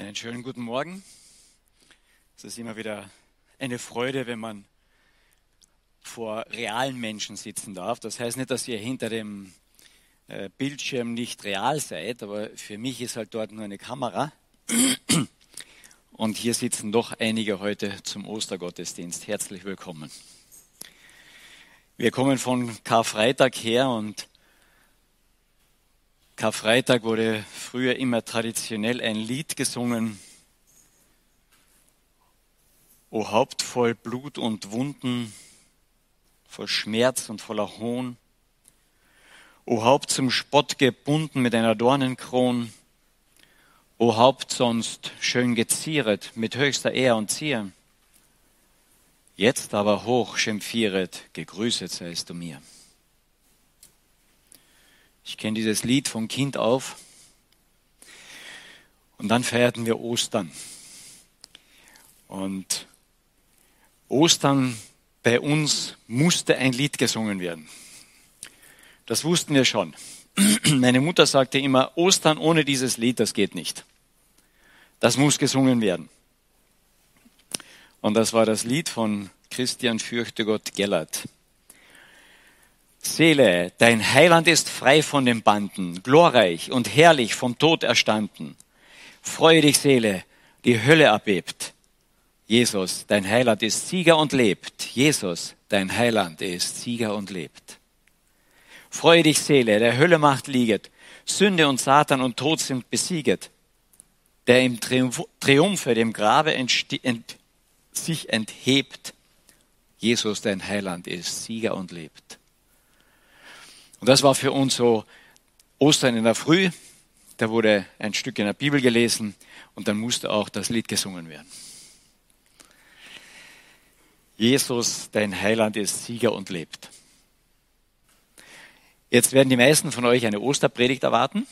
Einen schönen guten Morgen. Es ist immer wieder eine Freude, wenn man vor realen Menschen sitzen darf. Das heißt nicht, dass ihr hinter dem äh, Bildschirm nicht real seid, aber für mich ist halt dort nur eine Kamera. Und hier sitzen doch einige heute zum Ostergottesdienst. Herzlich willkommen. Wir kommen von Karfreitag her und Karfreitag wurde früher immer traditionell ein Lied gesungen. O Haupt voll Blut und Wunden, voll Schmerz und voller Hohn. O Haupt zum Spott gebunden mit einer Dornenkron. O Haupt sonst schön gezieret mit höchster Ehr und Zier. Jetzt aber hoch schimpfieret, gegrüßet seist du mir. Ich kenne dieses Lied vom Kind auf. Und dann feierten wir Ostern. Und Ostern bei uns musste ein Lied gesungen werden. Das wussten wir schon. Meine Mutter sagte immer, Ostern ohne dieses Lied, das geht nicht. Das muss gesungen werden. Und das war das Lied von Christian Fürchtegott Gellert. Seele, dein Heiland ist frei von den Banden, glorreich und herrlich vom Tod erstanden. Freue dich, Seele, die Hölle erbebt. Jesus, dein Heiland ist Sieger und lebt. Jesus, dein Heiland ist Sieger und lebt. Freue dich, Seele, der Hölle Macht lieget. Sünde und Satan und Tod sind besieget. Der im Triumphe dem Grabe ent sich enthebt. Jesus, dein Heiland ist Sieger und lebt. Und das war für uns so Ostern in der Früh. Da wurde ein Stück in der Bibel gelesen und dann musste auch das Lied gesungen werden. Jesus, dein Heiland ist Sieger und lebt. Jetzt werden die meisten von euch eine Osterpredigt erwarten.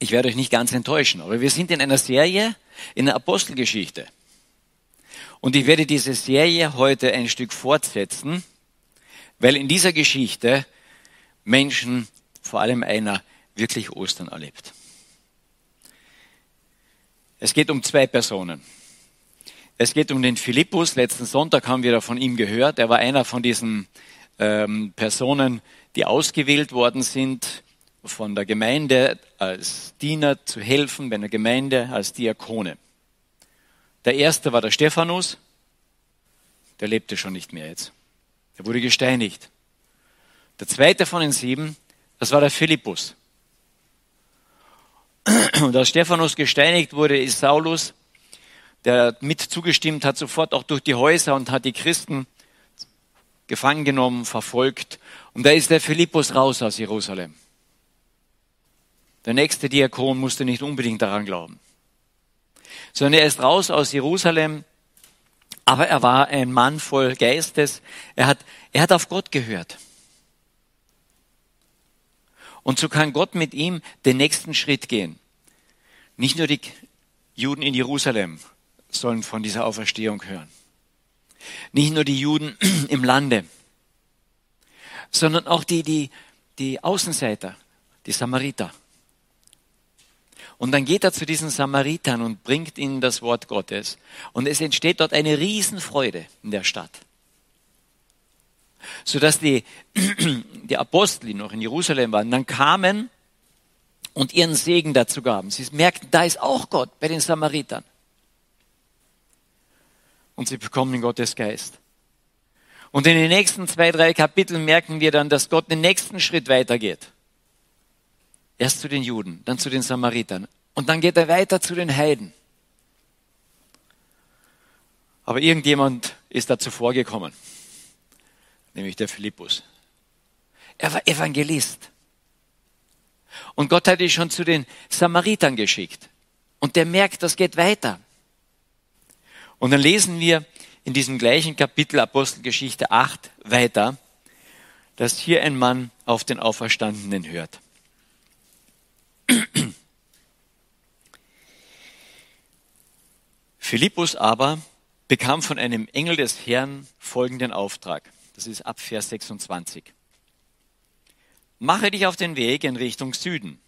Ich werde euch nicht ganz enttäuschen, aber wir sind in einer Serie in der Apostelgeschichte. Und ich werde diese Serie heute ein Stück fortsetzen weil in dieser Geschichte Menschen, vor allem einer, wirklich Ostern erlebt. Es geht um zwei Personen. Es geht um den Philippus. Letzten Sonntag haben wir von ihm gehört. Er war einer von diesen ähm, Personen, die ausgewählt worden sind, von der Gemeinde als Diener zu helfen, bei der Gemeinde als Diakone. Der erste war der Stephanus. Der lebte schon nicht mehr jetzt. Er wurde gesteinigt. Der zweite von den sieben, das war der Philippus. Und als Stephanus gesteinigt wurde, ist Saulus, der mit zugestimmt hat, sofort auch durch die Häuser und hat die Christen gefangen genommen, verfolgt. Und da ist der Philippus raus aus Jerusalem. Der nächste Diakon musste nicht unbedingt daran glauben, sondern er ist raus aus Jerusalem aber er war ein Mann voll Geistes. Er hat, er hat auf Gott gehört. Und so kann Gott mit ihm den nächsten Schritt gehen. Nicht nur die Juden in Jerusalem sollen von dieser Auferstehung hören. Nicht nur die Juden im Lande, sondern auch die, die, die Außenseiter, die Samariter. Und dann geht er zu diesen Samaritern und bringt ihnen das Wort Gottes. Und es entsteht dort eine Riesenfreude in der Stadt. Sodass die, die Apostel, die noch in Jerusalem waren, dann kamen und ihren Segen dazu gaben. Sie merkten, da ist auch Gott bei den Samaritern. Und sie bekommen den Gottes Geist. Und in den nächsten zwei, drei Kapiteln merken wir dann, dass Gott den nächsten Schritt weitergeht. Erst zu den Juden, dann zu den Samaritern. Und dann geht er weiter zu den Heiden. Aber irgendjemand ist da zuvor gekommen, nämlich der Philippus. Er war Evangelist. Und Gott hat ihn schon zu den Samaritern geschickt. Und der merkt, das geht weiter. Und dann lesen wir in diesem gleichen Kapitel Apostelgeschichte 8 weiter, dass hier ein Mann auf den Auferstandenen hört. Philippus aber bekam von einem Engel des Herrn folgenden Auftrag. Das ist ab Vers 26. Mache dich auf den Weg in Richtung Süden.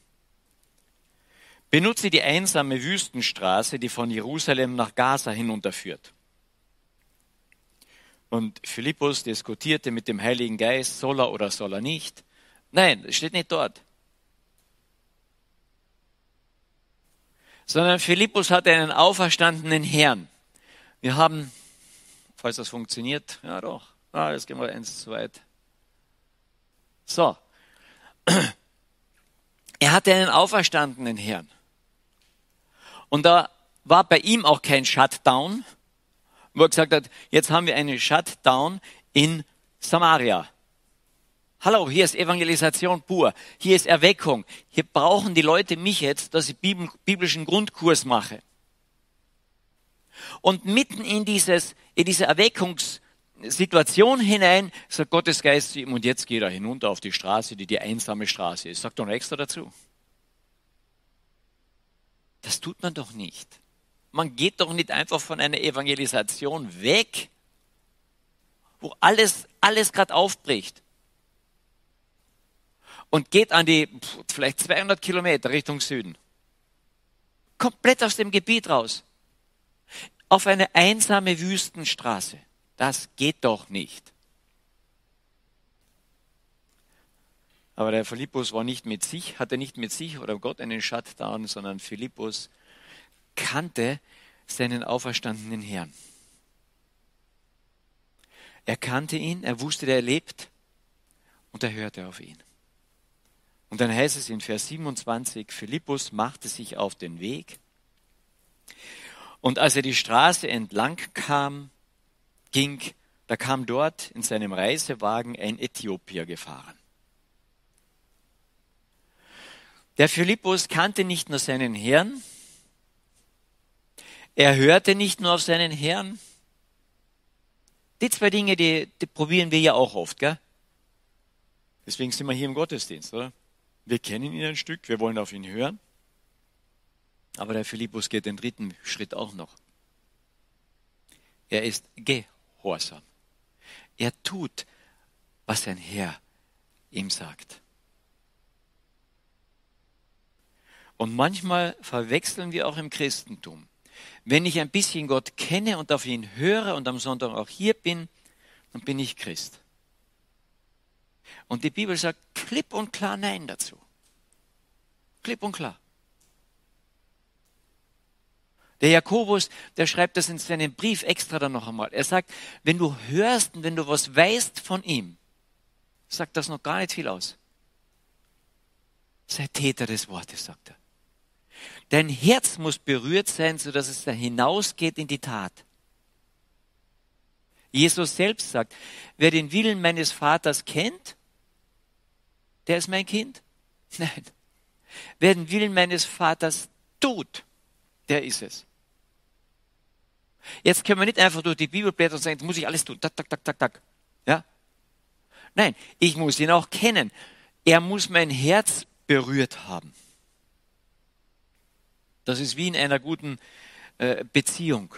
benutze die einsame Wüstenstraße, die von Jerusalem nach Gaza hinunterführt. Und Philippus diskutierte mit dem Heiligen Geist, soll er oder soll er nicht. Nein, es steht nicht dort. Sondern Philippus hatte einen auferstandenen Herrn. Wir haben, falls das funktioniert, ja doch, ah, jetzt gehen wir eins zu weit. So. Er hatte einen auferstandenen Herrn. Und da war bei ihm auch kein Shutdown, wo er gesagt hat, jetzt haben wir einen Shutdown in Samaria. Hallo, hier ist Evangelisation pur. Hier ist Erweckung. Hier brauchen die Leute mich jetzt, dass ich biblischen Grundkurs mache. Und mitten in dieses, in diese Erweckungssituation hinein sagt Gottes Geist zu ihm, und jetzt geht er hinunter auf die Straße, die die einsame Straße ist. Sagt doch noch extra dazu. Das tut man doch nicht. Man geht doch nicht einfach von einer Evangelisation weg, wo alles, alles gerade aufbricht und geht an die vielleicht 200 Kilometer Richtung Süden. Komplett aus dem Gebiet raus. Auf eine einsame Wüstenstraße. Das geht doch nicht. Aber der Philippus war nicht mit sich, hatte nicht mit sich oder Gott einen Shutdown, sondern Philippus kannte seinen auferstandenen Herrn. Er kannte ihn, er wusste, der lebt und er hörte auf ihn. Und dann heißt es in Vers 27, Philippus machte sich auf den Weg. Und als er die Straße entlang kam, ging, da kam dort in seinem Reisewagen ein Äthiopier gefahren. Der Philippus kannte nicht nur seinen Herrn, er hörte nicht nur auf seinen Herrn. Die zwei Dinge, die, die probieren wir ja auch oft, gell? Deswegen sind wir hier im Gottesdienst, oder? Wir kennen ihn ein Stück, wir wollen auf ihn hören. Aber der Philippus geht den dritten Schritt auch noch. Er ist gehorsam. Er tut, was sein Herr ihm sagt. Und manchmal verwechseln wir auch im Christentum. Wenn ich ein bisschen Gott kenne und auf ihn höre und am Sonntag auch hier bin, dann bin ich Christ. Und die Bibel sagt klipp und klar Nein dazu. Klipp und klar. Der Jakobus, der schreibt das in seinem Brief extra dann noch einmal. Er sagt, wenn du hörst und wenn du was weißt von ihm, sagt das noch gar nicht viel aus. Sei Täter des Wortes, sagt er. Dein Herz muss berührt sein, sodass es da hinausgeht in die Tat. Jesus selbst sagt, wer den Willen meines Vaters kennt der ist mein Kind? Nein. Wer den Willen meines Vaters tut, der ist es. Jetzt können wir nicht einfach durch die Bibel blättern und sagen, jetzt muss ich alles tun. Tak, tak, tak, tak, tak. Ja? Nein, ich muss ihn auch kennen. Er muss mein Herz berührt haben. Das ist wie in einer guten äh, Beziehung.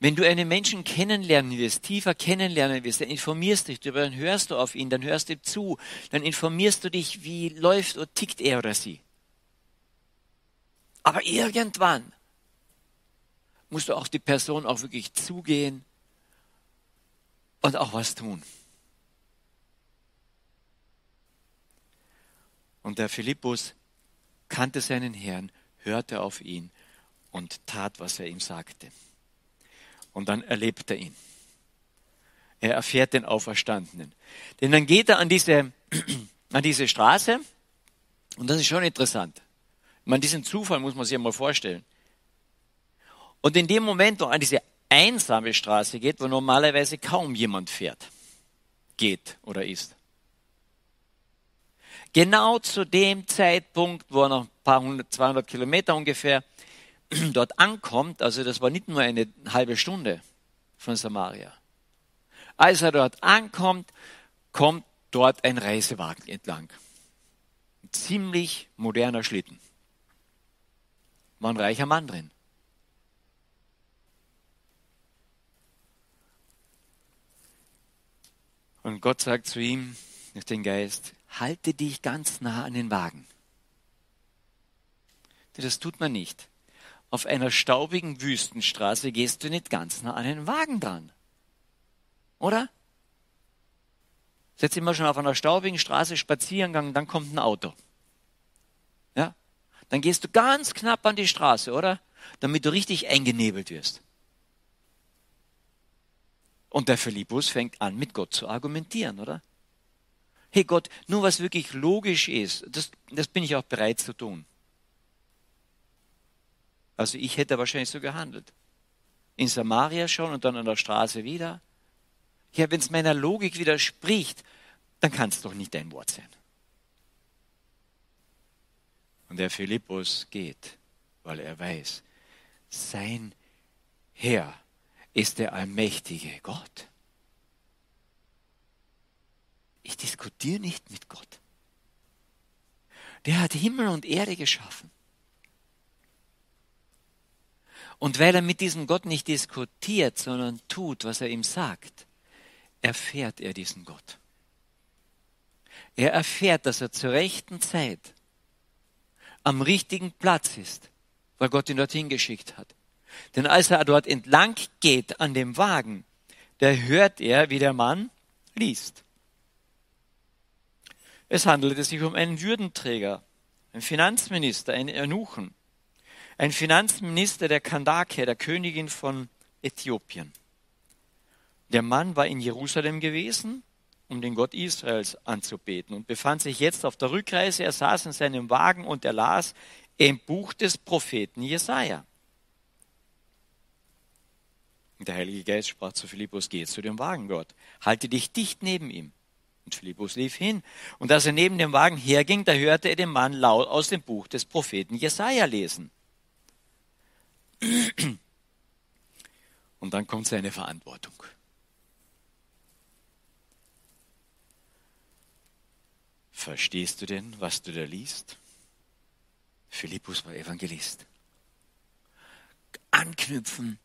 Wenn du einen Menschen kennenlernen wirst, tiefer kennenlernen wirst, dann informierst dich darüber, dann hörst du auf ihn, dann hörst du ihm zu, dann informierst du dich, wie läuft oder tickt er oder sie. Aber irgendwann musst du auch die Person auch wirklich zugehen und auch was tun. Und der Philippus kannte seinen Herrn, hörte auf ihn und tat, was er ihm sagte. Und dann erlebt er ihn. Er erfährt den Auferstandenen. Denn dann geht er an diese, an diese Straße und das ist schon interessant. Meine, diesen Zufall muss man sich einmal vorstellen. Und in dem Moment, wo er an diese einsame Straße geht, wo normalerweise kaum jemand fährt, geht oder ist. Genau zu dem Zeitpunkt, wo er noch ein paar hundert, 200 Kilometer ungefähr dort ankommt, also das war nicht nur eine halbe Stunde von Samaria. Als er dort ankommt, kommt dort ein Reisewagen entlang. Ein ziemlich moderner Schlitten. War ein reicher Mann drin. Und Gott sagt zu ihm, durch den Geist, halte dich ganz nah an den Wagen. das tut man nicht. Auf einer staubigen Wüstenstraße gehst du nicht ganz nah an einen Wagen dran. Oder? Setz immer schon auf einer staubigen Straße spazieren gegangen, dann kommt ein Auto. Ja? Dann gehst du ganz knapp an die Straße, oder? Damit du richtig eingenebelt wirst. Und der Philippus fängt an, mit Gott zu argumentieren, oder? Hey Gott, nur was wirklich logisch ist, das, das bin ich auch bereit zu tun. Also ich hätte wahrscheinlich so gehandelt. In Samaria schon und dann an der Straße wieder. Ja, wenn es meiner Logik widerspricht, dann kann es doch nicht dein Wort sein. Und der Philippus geht, weil er weiß, sein Herr ist der allmächtige Gott. Ich diskutiere nicht mit Gott. Der hat Himmel und Erde geschaffen. Und weil er mit diesem Gott nicht diskutiert, sondern tut, was er ihm sagt, erfährt er diesen Gott. Er erfährt, dass er zur rechten Zeit am richtigen Platz ist, weil Gott ihn dorthin geschickt hat. Denn als er dort entlang geht an dem Wagen, da hört er, wie der Mann liest. Es handelte sich um einen Würdenträger, einen Finanzminister, einen Eunuchen ein Finanzminister der Kandake, der Königin von Äthiopien. Der Mann war in Jerusalem gewesen, um den Gott Israels anzubeten und befand sich jetzt auf der Rückreise. Er saß in seinem Wagen und er las im Buch des Propheten Jesaja. Und der Heilige Geist sprach zu Philippus, geh zu dem Wagen dort, halte dich dicht neben ihm. Und Philippus lief hin. Und als er neben dem Wagen herging, da hörte er den Mann laut aus dem Buch des Propheten Jesaja lesen. Und dann kommt seine Verantwortung. Verstehst du denn, was du da liest? Philippus war Evangelist. Anknüpfen,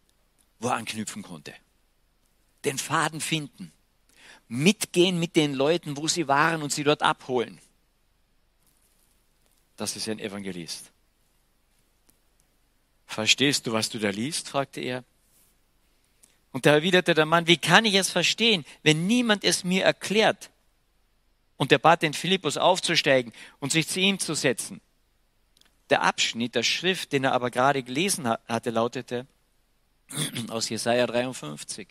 wo er anknüpfen konnte. Den Faden finden. Mitgehen mit den Leuten, wo sie waren und sie dort abholen. Das ist ein Evangelist. Verstehst du, was du da liest? fragte er. Und da erwiderte der Mann, wie kann ich es verstehen, wenn niemand es mir erklärt? Und er bat den Philippus aufzusteigen und sich zu ihm zu setzen. Der Abschnitt der Schrift, den er aber gerade gelesen hatte, lautete aus Jesaja 53.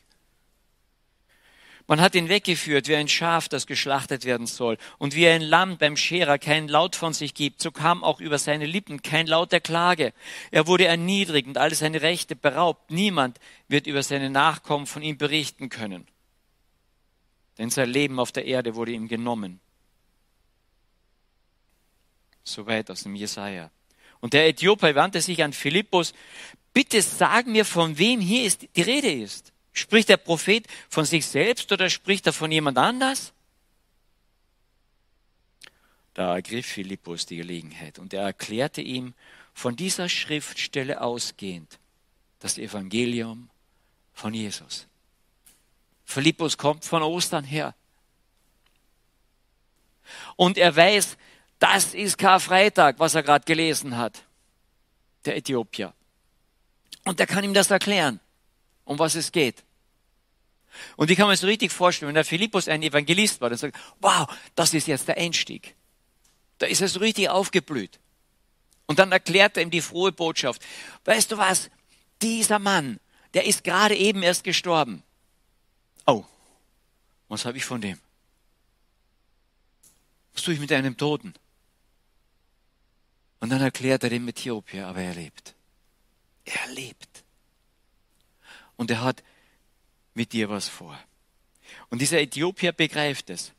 Man hat ihn weggeführt wie ein Schaf, das geschlachtet werden soll. Und wie ein Lamm beim Scherer keinen Laut von sich gibt, so kam auch über seine Lippen kein Laut der Klage. Er wurde erniedrigt und alle seine Rechte beraubt. Niemand wird über seine Nachkommen von ihm berichten können. Denn sein Leben auf der Erde wurde ihm genommen. Soweit aus dem Jesaja. Und der Äthiopier wandte sich an Philippus. Bitte sag mir, von wem hier ist, die Rede ist. Spricht der Prophet von sich selbst oder spricht er von jemand anders? Da ergriff Philippus die Gelegenheit und er erklärte ihm von dieser Schriftstelle ausgehend das Evangelium von Jesus. Philippus kommt von Ostern her. Und er weiß, das ist Karfreitag, was er gerade gelesen hat. Der Äthiopier. Und er kann ihm das erklären um was es geht. Und wie kann sich so richtig vorstellen, wenn der Philippus ein Evangelist war, dann sagt, wow, das ist jetzt der Einstieg. Da ist er so richtig aufgeblüht. Und dann erklärt er ihm die frohe Botschaft. Weißt du was? Dieser Mann, der ist gerade eben erst gestorben. Oh, was habe ich von dem? Was tue ich mit einem Toten? Und dann erklärt er dem Äthiopier, aber er lebt. Er lebt und er hat mit dir was vor. Und dieser Äthiopier begreift es.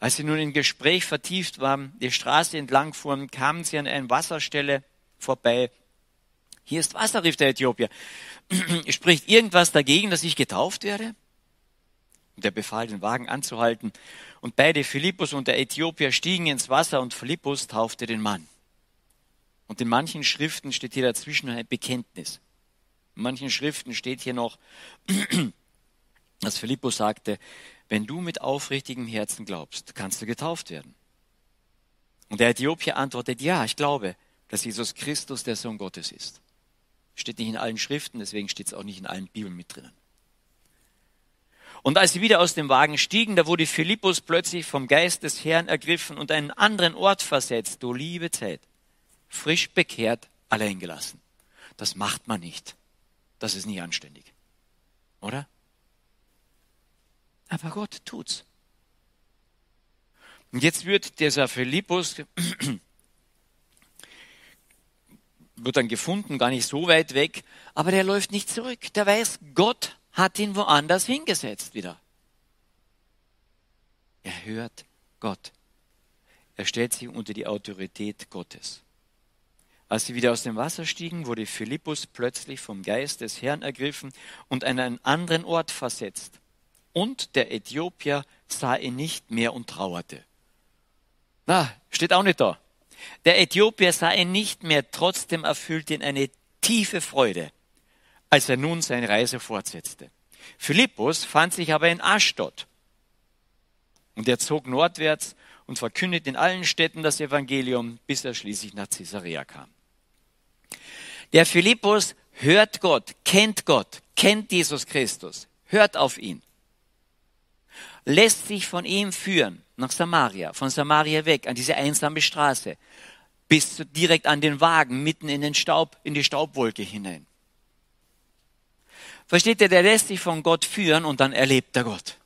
Als sie nun im Gespräch vertieft waren, die Straße entlang fuhren, kamen sie an einer Wasserstelle vorbei. Hier ist Wasser, rief der Äthiopier. Spricht irgendwas dagegen, dass ich getauft werde? Und er befahl, den Wagen anzuhalten. Und beide, Philippus und der Äthiopier, stiegen ins Wasser und Philippus taufte den Mann. Und in manchen Schriften steht hier dazwischen ein Bekenntnis. In manchen Schriften steht hier noch, dass Philippus sagte, wenn du mit aufrichtigem Herzen glaubst, kannst du getauft werden. Und der Äthiopier antwortet, ja, ich glaube, dass Jesus Christus der Sohn Gottes ist. Steht nicht in allen Schriften, deswegen steht es auch nicht in allen Bibeln mit drinnen. Und als sie wieder aus dem Wagen stiegen, da wurde Philippus plötzlich vom Geist des Herrn ergriffen und einen anderen Ort versetzt, du liebe Zeit, frisch bekehrt, allein gelassen. Das macht man nicht. Das ist nicht anständig. Oder? Aber Gott tut's. Und jetzt wird dieser Philippus, wird dann gefunden, gar nicht so weit weg, aber der läuft nicht zurück. Der weiß, Gott hat ihn woanders hingesetzt wieder. Er hört Gott. Er stellt sich unter die Autorität Gottes. Als sie wieder aus dem Wasser stiegen, wurde Philippus plötzlich vom Geist des Herrn ergriffen und an einen anderen Ort versetzt. Und der Äthiopier sah ihn nicht mehr und trauerte. Na, steht auch nicht da. Der Äthiopier sah ihn nicht mehr, trotzdem erfüllte ihn eine tiefe Freude, als er nun seine Reise fortsetzte. Philippus fand sich aber in Aschdod. Und er zog nordwärts und verkündete in allen Städten das Evangelium, bis er schließlich nach Caesarea kam. Der Philippus hört Gott, kennt Gott, kennt Jesus Christus, hört auf ihn, lässt sich von ihm führen nach Samaria, von Samaria weg, an diese einsame Straße, bis direkt an den Wagen, mitten in den Staub, in die Staubwolke hinein. Versteht ihr, der lässt sich von Gott führen und dann erlebt er Gott.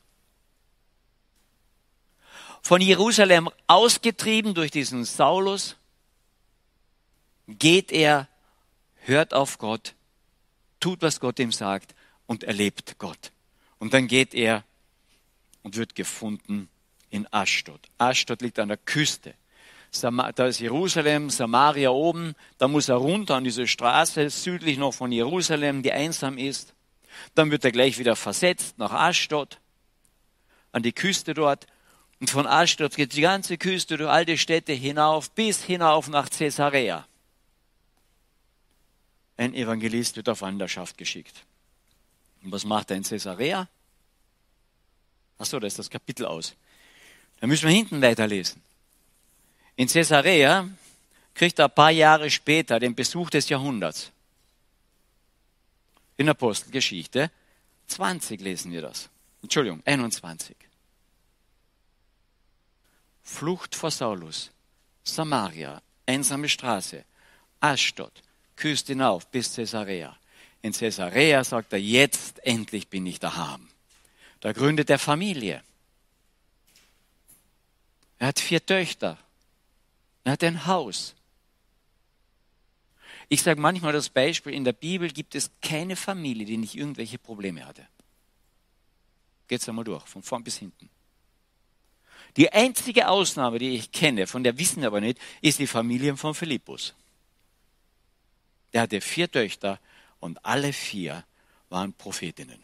Von Jerusalem ausgetrieben durch diesen Saulus, geht er, hört auf Gott, tut, was Gott ihm sagt und erlebt Gott. Und dann geht er und wird gefunden in Aschdod. Aschdod liegt an der Küste. Da ist Jerusalem, Samaria oben, da muss er runter an diese Straße südlich noch von Jerusalem, die einsam ist. Dann wird er gleich wieder versetzt nach Aschdod, an die Küste dort. Und von Aschdod geht die ganze Küste durch all die Städte hinauf, bis hinauf nach Caesarea. Ein Evangelist wird auf Wanderschaft geschickt. Und was macht er in Caesarea? Achso, da ist das Kapitel aus. Da müssen wir hinten weiterlesen. In Caesarea kriegt er ein paar Jahre später den Besuch des Jahrhunderts. In Apostelgeschichte 20 lesen wir das. Entschuldigung, 21. Flucht vor Saulus, Samaria, einsame Straße, Aschdod, Küste hinauf bis Caesarea. In Caesarea sagt er, jetzt endlich bin ich daheim. Da gründet er Familie. Er hat vier Töchter. Er hat ein Haus. Ich sage manchmal das Beispiel, in der Bibel gibt es keine Familie, die nicht irgendwelche Probleme hatte. Geht's einmal durch, von vorn bis hinten. Die einzige Ausnahme, die ich kenne, von der wissen wir aber nicht, ist die Familie von Philippus. Der hatte vier Töchter und alle vier waren Prophetinnen.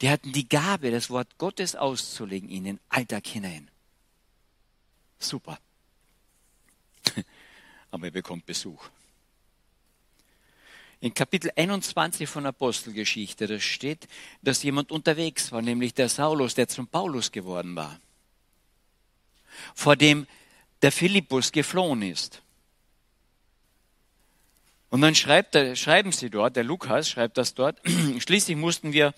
Die hatten die Gabe, das Wort Gottes auszulegen in den Alltag hinein. Super. Aber er bekommt Besuch. In Kapitel 21 von Apostelgeschichte, da steht, dass jemand unterwegs war, nämlich der Saulus, der zum Paulus geworden war, vor dem der Philippus geflohen ist. Und dann schreibt schreiben sie dort, der Lukas schreibt das dort, schließlich mussten wir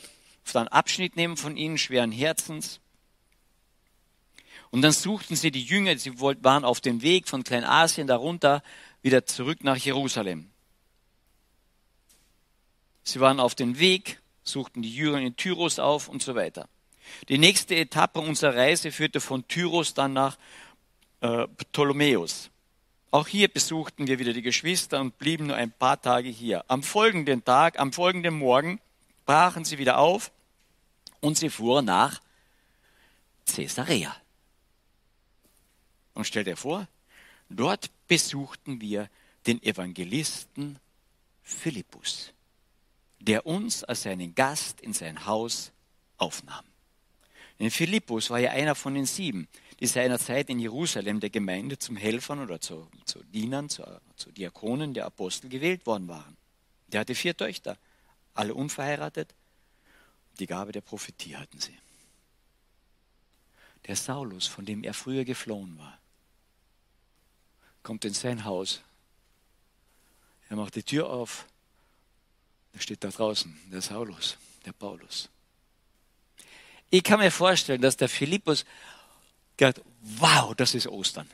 dann Abschnitt nehmen von ihnen, schweren Herzens. Und dann suchten sie die Jünger, sie waren auf dem Weg von Kleinasien darunter wieder zurück nach Jerusalem. Sie waren auf dem Weg, suchten die Jünger in Tyros auf und so weiter. Die nächste Etappe unserer Reise führte von Tyros dann nach äh, Ptolemäus. Auch hier besuchten wir wieder die Geschwister und blieben nur ein paar Tage hier. Am folgenden Tag, am folgenden Morgen brachen sie wieder auf und sie fuhren nach Caesarea. Und stell dir vor, dort besuchten wir den Evangelisten Philippus, der uns als seinen Gast in sein Haus aufnahm. Denn Philippus war ja einer von den sieben, die seinerzeit in Jerusalem der Gemeinde zum Helfern oder zu, zu Dienern, zu, zu Diakonen der Apostel gewählt worden waren. Der hatte vier Töchter, alle unverheiratet, die Gabe der Prophetie hatten sie. Der Saulus, von dem er früher geflohen war, kommt in sein Haus. Er macht die Tür auf. Er steht da draußen, der Saulus, der Paulus. Ich kann mir vorstellen, dass der Philippus gedacht, wow, das ist Ostern.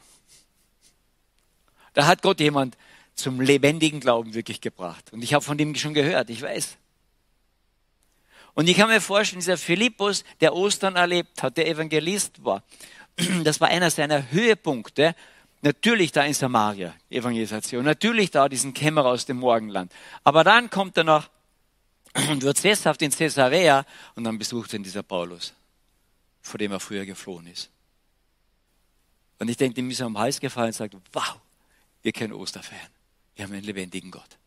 Da hat Gott jemand zum lebendigen Glauben wirklich gebracht. Und ich habe von dem schon gehört, ich weiß. Und ich kann mir vorstellen, dieser Philippus, der Ostern erlebt hat, der Evangelist war, das war einer seiner Höhepunkte. Natürlich da in Samaria, Evangelisation. Natürlich da diesen Kämmerer aus dem Morgenland. Aber dann kommt er noch und wird sesshaft in Caesarea und dann besucht ihn dieser Paulus, vor dem er früher geflohen ist. Und ich denke, dem ist am Hals gefallen und sagt, wow, wir können Osterfeiern. Wir haben einen lebendigen Gott.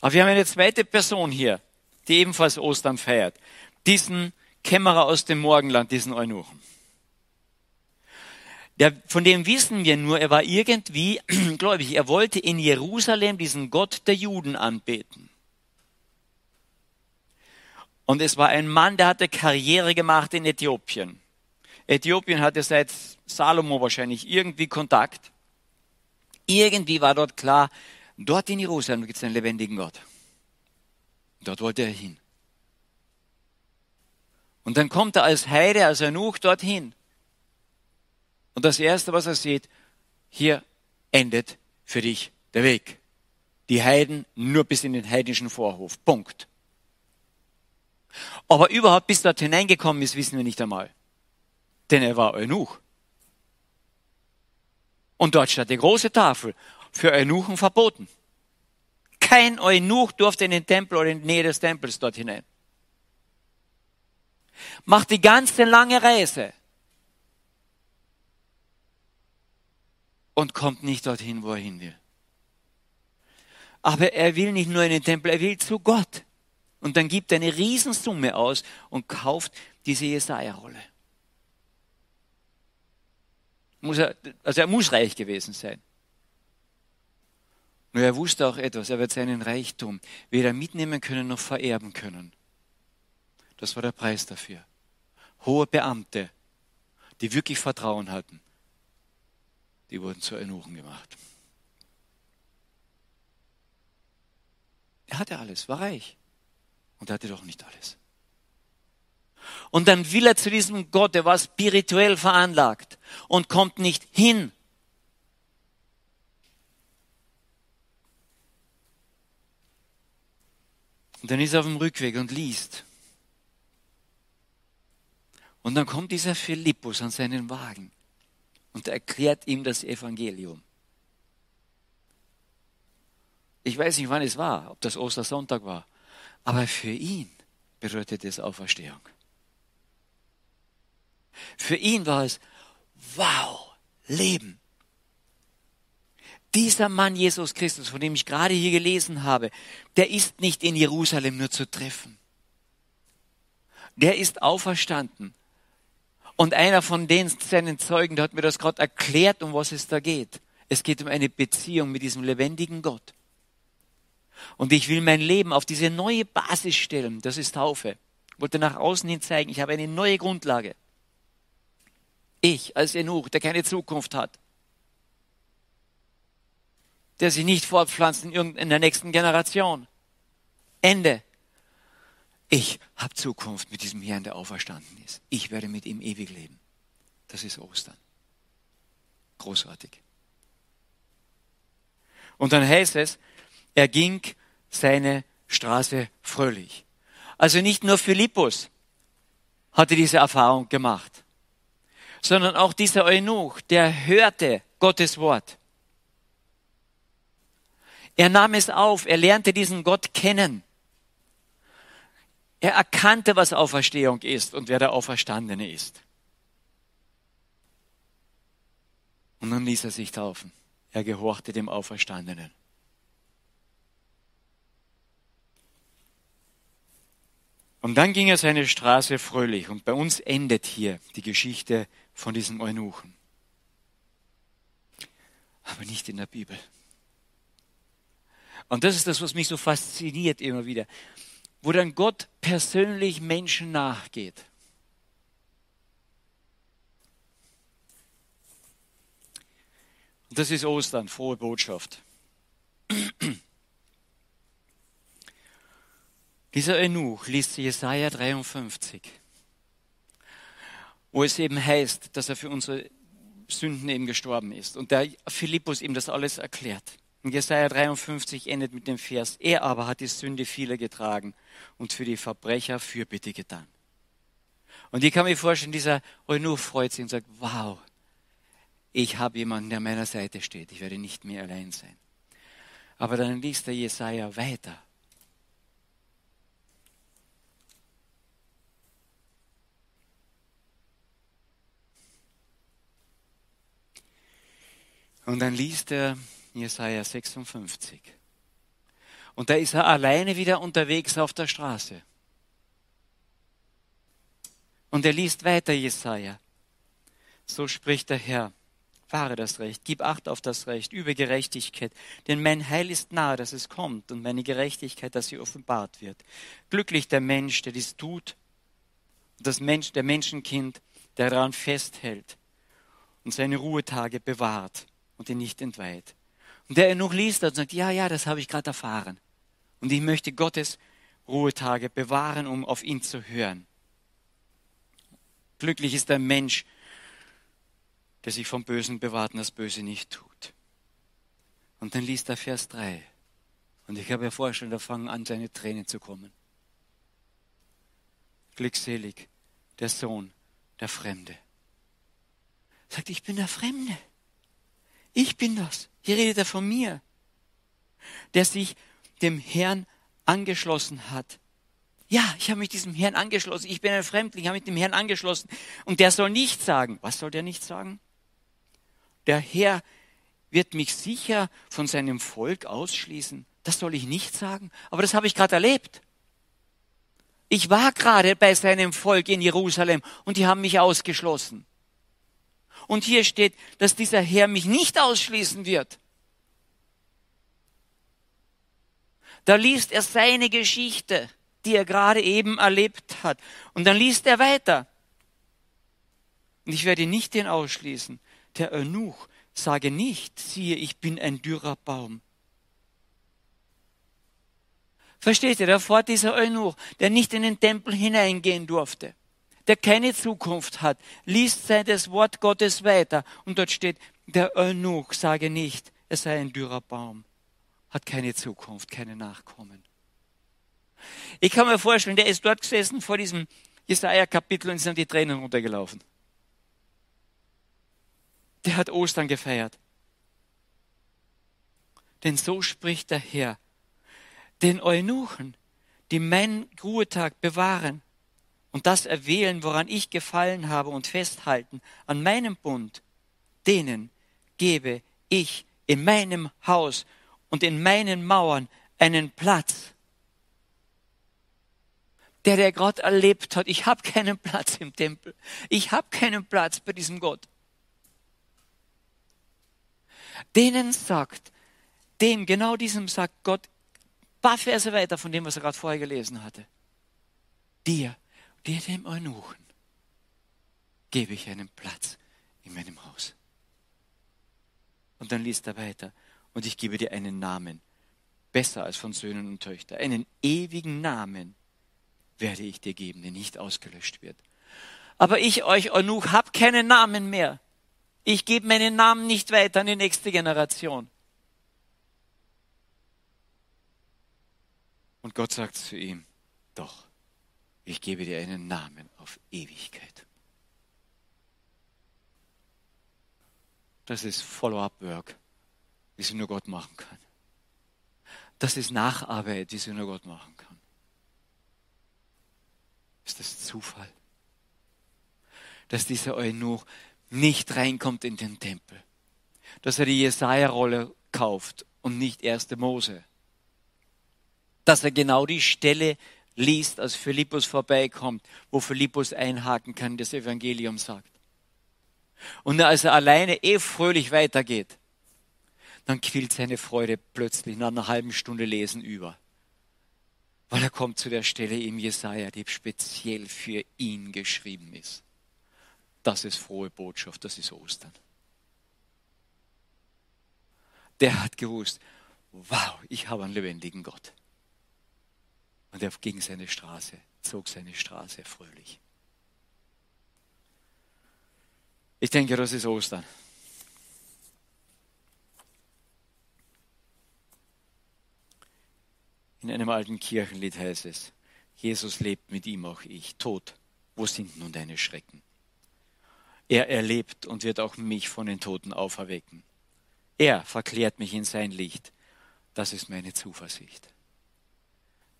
Aber wir haben eine zweite Person hier, die ebenfalls Ostern feiert. Diesen Kämmerer aus dem Morgenland, diesen Eunuchen. Der, von dem wissen wir nur, er war irgendwie gläubig. Er wollte in Jerusalem diesen Gott der Juden anbeten. Und es war ein Mann, der hatte Karriere gemacht in Äthiopien. Äthiopien hatte seit Salomo wahrscheinlich irgendwie Kontakt. Irgendwie war dort klar, dort in Jerusalem gibt es einen lebendigen Gott. Dort wollte er hin. Und dann kommt er als Heide, als Eunuch dorthin. Und das Erste, was er sieht, hier endet für dich der Weg. Die Heiden nur bis in den heidnischen Vorhof. Punkt. Aber überhaupt bis dort hineingekommen ist, wissen wir nicht einmal. Denn er war Eunuch. Und dort stand die große Tafel für Eunuchen verboten. Kein Eunuch durfte in den Tempel oder in die Nähe des Tempels dort hinein. Macht die ganze lange Reise und kommt nicht dorthin, wo er hin will. Aber er will nicht nur in den Tempel, er will zu Gott. Und dann gibt er eine Riesensumme aus und kauft diese Jesaja-Rolle. Muss er, also er muss reich gewesen sein. Nur er wusste auch etwas, er wird seinen Reichtum weder mitnehmen können noch vererben können. Das war der Preis dafür. Hohe Beamte, die wirklich Vertrauen hatten, die wurden zu Eunuchen gemacht. Er hatte alles, war reich und er hatte doch nicht alles. Und dann will er zu diesem Gott, der war spirituell veranlagt und kommt nicht hin. Und dann ist er auf dem Rückweg und liest. Und dann kommt dieser Philippus an seinen Wagen und erklärt ihm das Evangelium. Ich weiß nicht, wann es war, ob das Ostersonntag war, aber für ihn bedeutet es Auferstehung. Für ihn war es, wow, Leben. Dieser Mann Jesus Christus, von dem ich gerade hier gelesen habe, der ist nicht in Jerusalem nur zu treffen. Der ist auferstanden. Und einer von den seinen Zeugen, der hat mir das gerade erklärt, um was es da geht. Es geht um eine Beziehung mit diesem lebendigen Gott. Und ich will mein Leben auf diese neue Basis stellen. Das ist Taufe. Ich wollte nach außen hin zeigen, ich habe eine neue Grundlage. Ich als Enuch, der keine Zukunft hat, der sich nicht fortpflanzt in, der nächsten Generation. Ende. Ich habe Zukunft mit diesem Herrn, der auferstanden ist. Ich werde mit ihm ewig leben. Das ist Ostern. Großartig. Und dann heißt es, er ging seine Straße fröhlich. Also nicht nur Philippus hatte diese Erfahrung gemacht sondern auch dieser Eunuch, der hörte Gottes Wort. Er nahm es auf, er lernte diesen Gott kennen. Er erkannte, was Auferstehung ist und wer der Auferstandene ist. Und nun ließ er sich taufen. Er gehorchte dem Auferstandenen. Und dann ging er seine Straße fröhlich. Und bei uns endet hier die Geschichte von diesem Eunuchen. Aber nicht in der Bibel. Und das ist das, was mich so fasziniert immer wieder. Wo dann Gott persönlich Menschen nachgeht. Das ist Ostern, frohe Botschaft. Dieser Eunuch liest Jesaja 53, wo es eben heißt, dass er für unsere Sünden eben gestorben ist. Und der Philippus ihm das alles erklärt. Und Jesaja 53 endet mit dem Vers, er aber hat die Sünde vieler getragen und für die Verbrecher Fürbitte getan. Und ich kann mir vorstellen, dieser Eunuch freut sich und sagt, wow, ich habe jemanden, der an meiner Seite steht. Ich werde nicht mehr allein sein. Aber dann liest der Jesaja weiter. Und dann liest er Jesaja 56. Und da ist er alleine wieder unterwegs auf der Straße. Und er liest weiter Jesaja. So spricht der Herr. Fahre das Recht, gib Acht auf das Recht, übe Gerechtigkeit, denn mein Heil ist nahe, dass es kommt, und meine Gerechtigkeit, dass sie offenbart wird. Glücklich der Mensch, der dies tut, das Mensch, der Menschenkind, der daran festhält und seine Ruhetage bewahrt und ihn nicht entweiht. Und der noch liest und sagt, ja, ja, das habe ich gerade erfahren. Und ich möchte Gottes Ruhetage bewahren, um auf ihn zu hören. Glücklich ist der Mensch, der sich vom Bösen bewahrt und das Böse nicht tut. Und dann liest er Vers 3. Und ich habe ja vorgestellt, da fangen an, seine Tränen zu kommen. Glückselig, der Sohn, der Fremde. Sagt, ich bin der Fremde. Ich bin das. Hier redet er von mir, der sich dem Herrn angeschlossen hat. Ja, ich habe mich diesem Herrn angeschlossen. Ich bin ein Fremdling, ich habe mich dem Herrn angeschlossen. Und der soll nicht sagen. Was soll der nicht sagen? Der Herr wird mich sicher von seinem Volk ausschließen. Das soll ich nicht sagen. Aber das habe ich gerade erlebt. Ich war gerade bei seinem Volk in Jerusalem und die haben mich ausgeschlossen. Und hier steht, dass dieser Herr mich nicht ausschließen wird. Da liest er seine Geschichte, die er gerade eben erlebt hat. Und dann liest er weiter. Und ich werde nicht den ausschließen. Der Eunuch sage nicht, siehe, ich bin ein dürrer Baum. Versteht ihr, da vor dieser Eunuch, der nicht in den Tempel hineingehen durfte der keine Zukunft hat, liest sein das Wort Gottes weiter und dort steht, der Eunuch sage nicht, er sei ein dürrer Baum, hat keine Zukunft, keine Nachkommen. Ich kann mir vorstellen, der ist dort gesessen vor diesem Jesaja-Kapitel und sind die Tränen runtergelaufen. Der hat Ostern gefeiert. Denn so spricht der Herr, den Eunuchen, die meinen Ruhetag bewahren, und das erwählen, woran ich gefallen habe und festhalten an meinem Bund, denen gebe ich in meinem Haus und in meinen Mauern einen Platz. Der, der Gott erlebt hat, ich habe keinen Platz im Tempel. Ich habe keinen Platz bei diesem Gott. Denen sagt, dem, genau diesem sagt Gott, paar Verse weiter von dem, was er gerade vorher gelesen hatte. Dir dir dem Eunuchen gebe ich einen Platz in meinem Haus. Und dann liest er weiter. Und ich gebe dir einen Namen, besser als von Söhnen und Töchtern. Einen ewigen Namen werde ich dir geben, der nicht ausgelöscht wird. Aber ich euch, Eunuch, hab keinen Namen mehr. Ich gebe meinen Namen nicht weiter an die nächste Generation. Und Gott sagt zu ihm, doch, ich gebe dir einen Namen auf Ewigkeit. Das ist Follow-up-Work, wie sie nur Gott machen kann. Das ist Nacharbeit, wie sie nur Gott machen kann. Ist das Zufall? Dass dieser Eunuch nicht reinkommt in den Tempel. Dass er die Jesaja-Rolle kauft und nicht erste Mose. Dass er genau die Stelle liest, als Philippus vorbeikommt, wo Philippus einhaken kann, das Evangelium sagt. Und als er alleine eh fröhlich weitergeht, dann quillt seine Freude plötzlich nach einer halben Stunde Lesen über. Weil er kommt zu der Stelle im Jesaja, die speziell für ihn geschrieben ist. Das ist frohe Botschaft, das ist Ostern. der hat gewusst, wow, ich habe einen lebendigen Gott. Und er ging seine Straße, zog seine Straße fröhlich. Ich denke, das ist Ostern. In einem alten Kirchenlied heißt es, Jesus lebt mit ihm auch ich. Tod, wo sind nun deine Schrecken? Er erlebt und wird auch mich von den Toten auferwecken. Er verklärt mich in sein Licht. Das ist meine Zuversicht.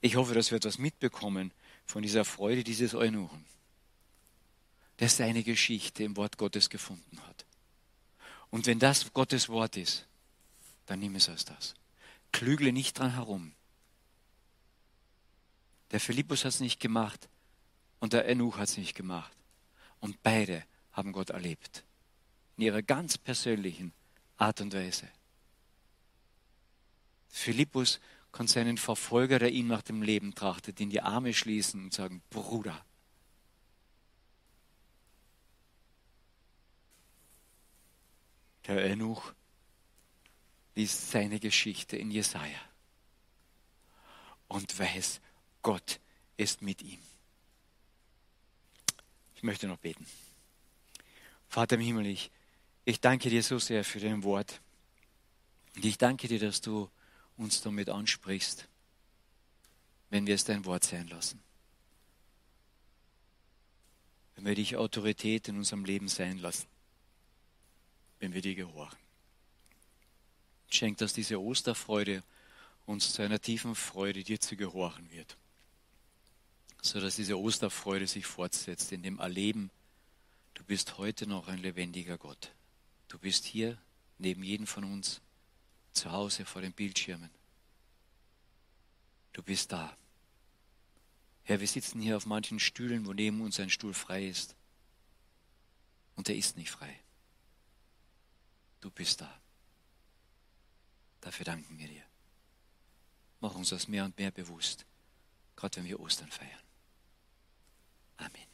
Ich hoffe, dass wir etwas mitbekommen von dieser Freude dieses Eunuchen, der seine Geschichte im Wort Gottes gefunden hat. Und wenn das Gottes Wort ist, dann nimm es als das. Klügle nicht dran herum. Der Philippus hat es nicht gemacht und der Eunuch hat es nicht gemacht. Und beide haben Gott erlebt. In ihrer ganz persönlichen Art und Weise. Philippus kann seinen Verfolger, der ihn nach dem Leben trachtet, in die Arme schließen und sagen, Bruder. Der Eunuch liest seine Geschichte in Jesaja und weiß, Gott ist mit ihm. Ich möchte noch beten. Vater im Himmel, ich, ich danke dir so sehr für dein Wort. Und ich danke dir, dass du uns damit ansprichst, wenn wir es dein Wort sein lassen. Wenn wir dich Autorität in unserem Leben sein lassen. Wenn wir dir gehorchen. Schenk, dass diese Osterfreude uns zu einer tiefen Freude dir zu gehorchen wird. So dass diese Osterfreude sich fortsetzt in dem Erleben, du bist heute noch ein lebendiger Gott. Du bist hier neben jedem von uns zu Hause vor den Bildschirmen. Du bist da. Herr, wir sitzen hier auf manchen Stühlen, wo neben uns ein Stuhl frei ist. Und er ist nicht frei. Du bist da. Dafür danken wir dir. Mach uns das mehr und mehr bewusst, gerade wenn wir Ostern feiern. Amen.